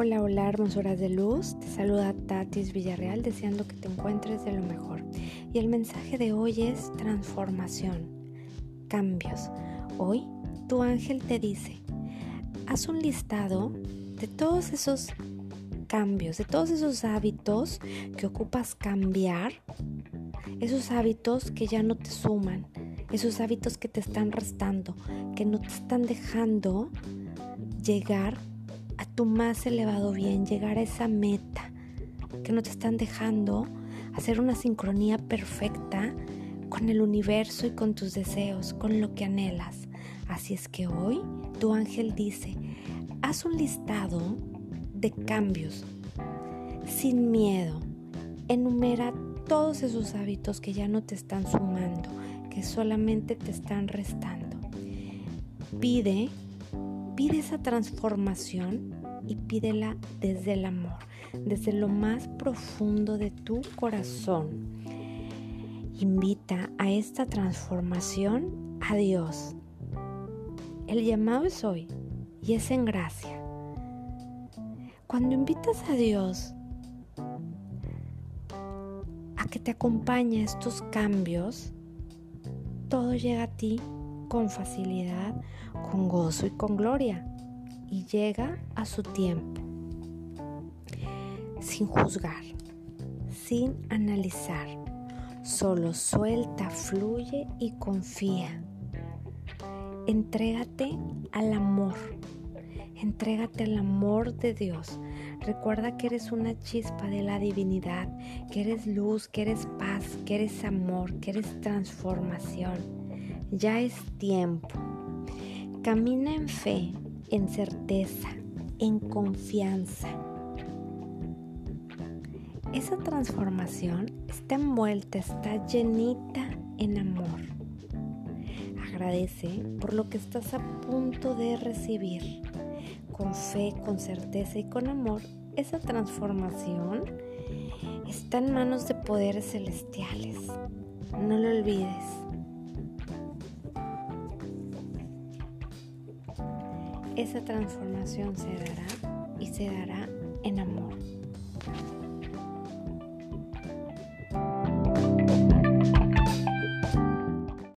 Hola, hola, hermosuras de luz. Te saluda Tatis Villarreal deseando que te encuentres de lo mejor. Y el mensaje de hoy es transformación, cambios. Hoy tu ángel te dice, haz un listado de todos esos cambios, de todos esos hábitos que ocupas cambiar, esos hábitos que ya no te suman, esos hábitos que te están restando, que no te están dejando llegar a tu más elevado bien, llegar a esa meta, que no te están dejando hacer una sincronía perfecta con el universo y con tus deseos, con lo que anhelas. Así es que hoy tu ángel dice, haz un listado de cambios sin miedo. Enumera todos esos hábitos que ya no te están sumando, que solamente te están restando. Pide, pide esa transformación y pídela desde el amor, desde lo más profundo de tu corazón. Invita a esta transformación a Dios. El llamado es hoy y es en gracia. Cuando invitas a Dios a que te acompañe estos cambios, todo llega a ti con facilidad, con gozo y con gloria y llega a su tiempo, sin juzgar, sin analizar, solo suelta, fluye y confía. Entrégate al amor, entrégate al amor de Dios. Recuerda que eres una chispa de la divinidad, que eres luz, que eres paz, que eres amor, que eres transformación. Ya es tiempo. Camina en fe, en certeza, en confianza. Esa transformación está envuelta, está llenita en amor. Agradece por lo que estás a punto de recibir. Con fe, con certeza y con amor, esa transformación está en manos de poderes celestiales. No lo olvides. Esa transformación se dará y se dará en amor.